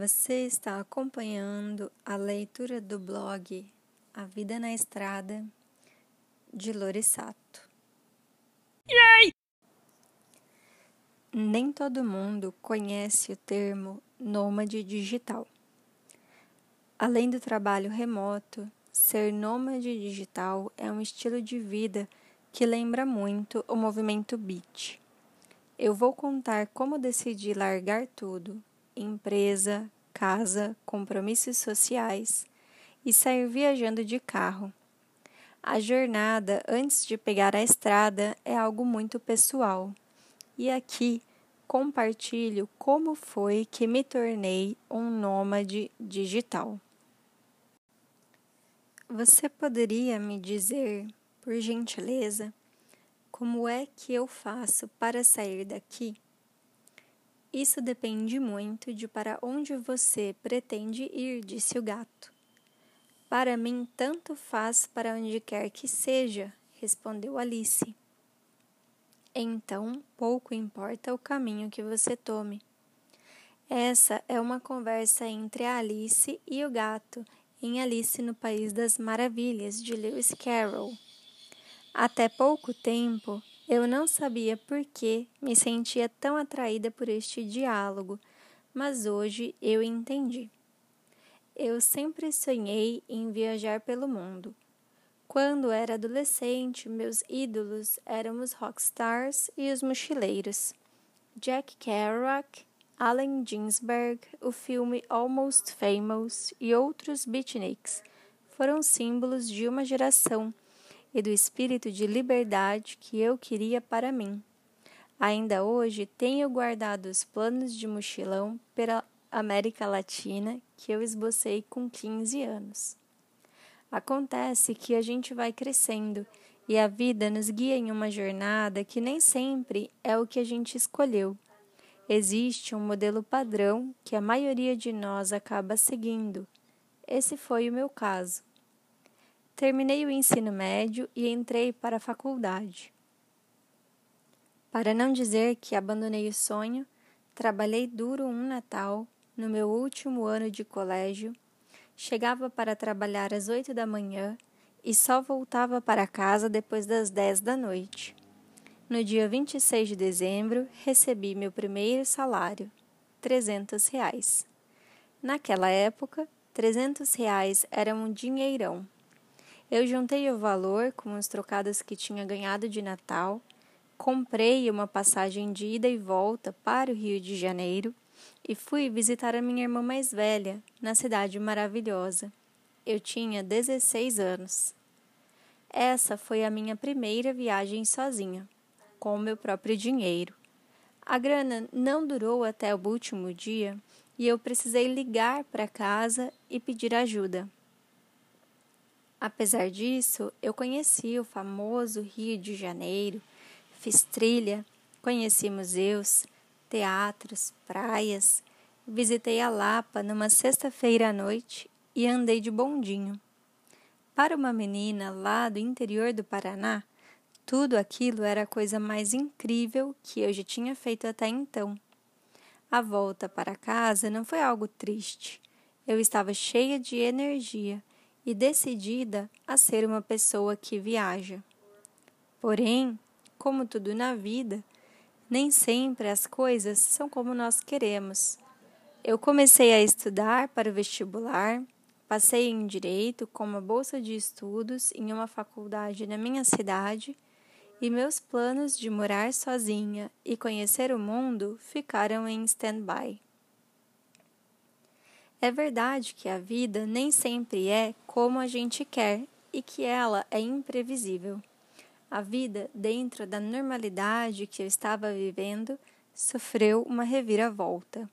Você está acompanhando a leitura do blog A Vida na Estrada de Lorisato. Yay! Nem todo mundo conhece o termo nômade digital. Além do trabalho remoto, ser nômade digital é um estilo de vida que lembra muito o movimento Beat. Eu vou contar como decidi largar tudo empresa, casa, compromissos sociais e sair viajando de carro. A jornada antes de pegar a estrada é algo muito pessoal. E aqui compartilho como foi que me tornei um nômade digital. Você poderia me dizer, por gentileza, como é que eu faço para sair daqui? Isso depende muito de para onde você pretende ir, disse o gato. Para mim, tanto faz para onde quer que seja, respondeu Alice. Então, pouco importa o caminho que você tome. Essa é uma conversa entre a Alice e o gato em Alice no País das Maravilhas, de Lewis Carroll. Até pouco tempo, eu não sabia por que me sentia tão atraída por este diálogo, mas hoje eu entendi. Eu sempre sonhei em viajar pelo mundo. Quando era adolescente, meus ídolos eram os rockstars e os mochileiros. Jack Kerouac, Allen Ginsberg, o filme Almost Famous e outros beatniks foram símbolos de uma geração e do espírito de liberdade que eu queria para mim. Ainda hoje tenho guardado os planos de mochilão pela América Latina que eu esbocei com 15 anos. Acontece que a gente vai crescendo e a vida nos guia em uma jornada que nem sempre é o que a gente escolheu. Existe um modelo padrão que a maioria de nós acaba seguindo. Esse foi o meu caso. Terminei o ensino médio e entrei para a faculdade. Para não dizer que abandonei o sonho, trabalhei duro um Natal no meu último ano de colégio. Chegava para trabalhar às oito da manhã e só voltava para casa depois das dez da noite. No dia 26 de dezembro, recebi meu primeiro salário, trezentos reais. Naquela época, trezentos reais era um dinheirão. Eu juntei o valor com os trocados que tinha ganhado de Natal, comprei uma passagem de ida e volta para o Rio de Janeiro e fui visitar a minha irmã mais velha, na cidade maravilhosa. Eu tinha 16 anos. Essa foi a minha primeira viagem sozinha, com o meu próprio dinheiro. A grana não durou até o último dia e eu precisei ligar para casa e pedir ajuda. Apesar disso, eu conheci o famoso Rio de Janeiro, fiz trilha, conheci museus, teatros, praias, visitei a Lapa numa sexta-feira à noite e andei de bondinho. Para uma menina lá do interior do Paraná, tudo aquilo era a coisa mais incrível que eu já tinha feito até então. A volta para casa não foi algo triste. Eu estava cheia de energia e decidida a ser uma pessoa que viaja. Porém, como tudo na vida, nem sempre as coisas são como nós queremos. Eu comecei a estudar para o vestibular, passei em direito com uma bolsa de estudos em uma faculdade na minha cidade e meus planos de morar sozinha e conhecer o mundo ficaram em stand-by. É verdade que a vida nem sempre é como a gente quer e que ela é imprevisível. A vida, dentro da normalidade que eu estava vivendo, sofreu uma reviravolta.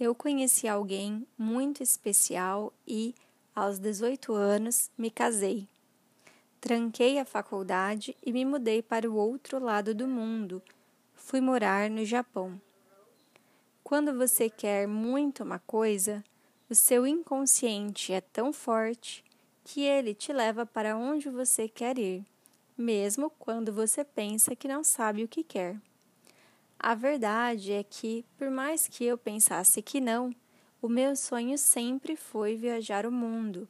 Eu conheci alguém muito especial e, aos 18 anos, me casei. Tranquei a faculdade e me mudei para o outro lado do mundo. Fui morar no Japão. Quando você quer muito uma coisa, o seu inconsciente é tão forte que ele te leva para onde você quer ir, mesmo quando você pensa que não sabe o que quer. A verdade é que, por mais que eu pensasse que não, O meu sonho sempre foi viajar o mundo.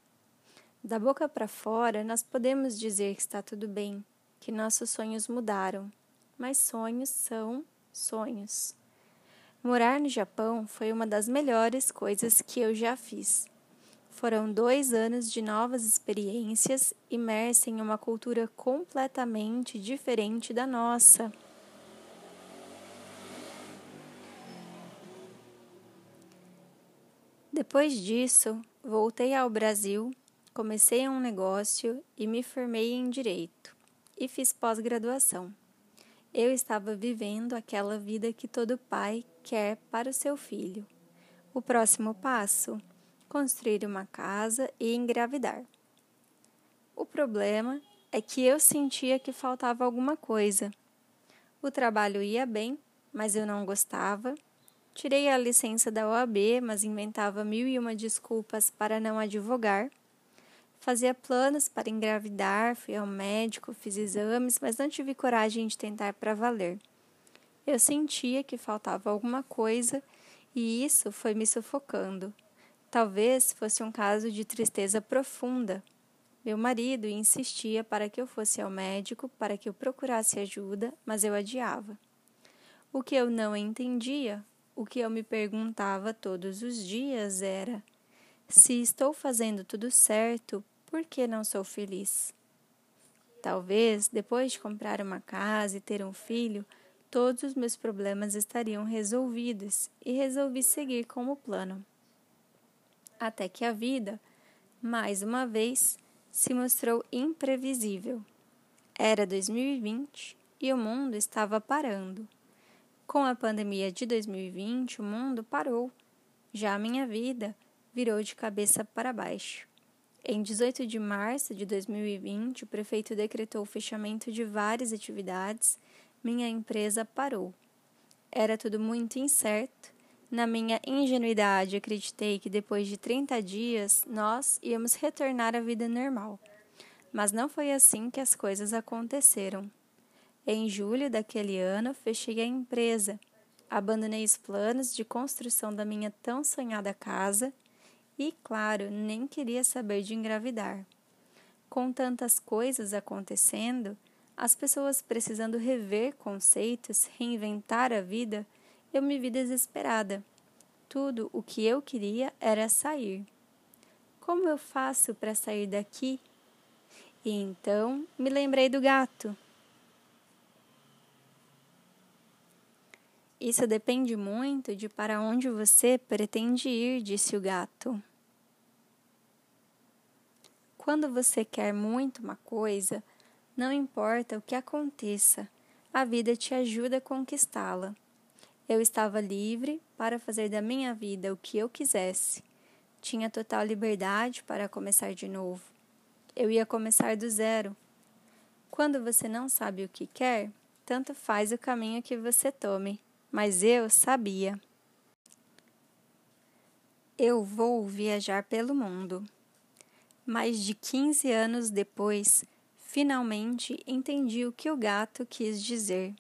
Da boca para fora, nós podemos dizer que está tudo bem, que nossos sonhos mudaram, mas sonhos são sonhos. Morar no Japão foi uma das melhores coisas que eu já fiz. Foram dois anos de novas experiências, imersa em uma cultura completamente diferente da nossa. Depois disso, voltei ao Brasil, comecei um negócio e me formei em direito e fiz pós-graduação. Eu estava vivendo aquela vida que todo pai quer para o seu filho. O próximo passo: construir uma casa e engravidar. O problema é que eu sentia que faltava alguma coisa. O trabalho ia bem, mas eu não gostava Tirei a licença da OAB, mas inventava mil e uma desculpas para não advogar. Fazia planos para engravidar, fui ao médico, fiz exames, mas não tive coragem de tentar para valer. Eu sentia que faltava alguma coisa e isso foi me sufocando. Talvez fosse um caso de tristeza profunda. Meu marido insistia para que eu fosse ao médico, para que eu procurasse ajuda, mas eu adiava. O que eu não entendia o que eu me perguntava todos os dias era: se estou fazendo tudo certo, por que não sou feliz? Talvez, depois de comprar uma casa e ter um filho, todos os meus problemas estariam resolvidos e resolvi seguir com o plano. Até que a vida, mais uma vez, se mostrou imprevisível. Era 2020 e o mundo estava parando. Com a pandemia de 2020, o mundo parou. Já a minha vida virou de cabeça para baixo. Em 18 de março de 2020, o prefeito decretou o fechamento de várias atividades. Minha empresa parou. Era tudo muito incerto. Na minha ingenuidade, acreditei que depois de 30 dias nós íamos retornar à vida normal. Mas não foi assim que as coisas aconteceram. Em julho daquele ano, fechei a empresa, abandonei os planos de construção da minha tão sonhada casa e, claro, nem queria saber de engravidar. Com tantas coisas acontecendo, as pessoas precisando rever conceitos, reinventar a vida, eu me vi desesperada. Tudo o que eu queria era sair. Como eu faço para sair daqui? E então me lembrei do gato. Isso depende muito de para onde você pretende ir, disse o gato. Quando você quer muito uma coisa, não importa o que aconteça, a vida te ajuda a conquistá-la. Eu estava livre para fazer da minha vida o que eu quisesse. Tinha total liberdade para começar de novo. Eu ia começar do zero. Quando você não sabe o que quer, tanto faz o caminho que você tome mas eu sabia. Eu vou viajar pelo mundo. Mais de 15 anos depois, finalmente entendi o que o gato quis dizer.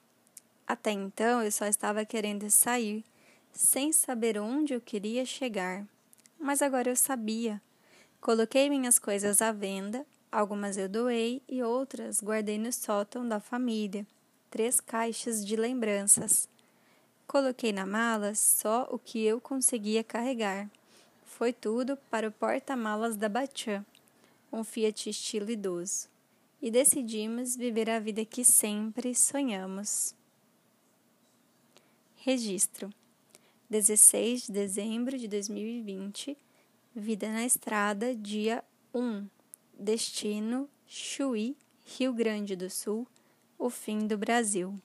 Até então eu só estava querendo sair, sem saber onde eu queria chegar. Mas agora eu sabia. Coloquei minhas coisas à venda, algumas eu doei e outras guardei no sótão da família. Três caixas de lembranças. Coloquei na mala só o que eu conseguia carregar. Foi tudo para o porta-malas da Bachan, um Fiat estilo idoso. E decidimos viver a vida que sempre sonhamos. Registro: 16 de dezembro de 2020, Vida na Estrada, dia 1. Destino: Chuí, Rio Grande do Sul, o fim do Brasil.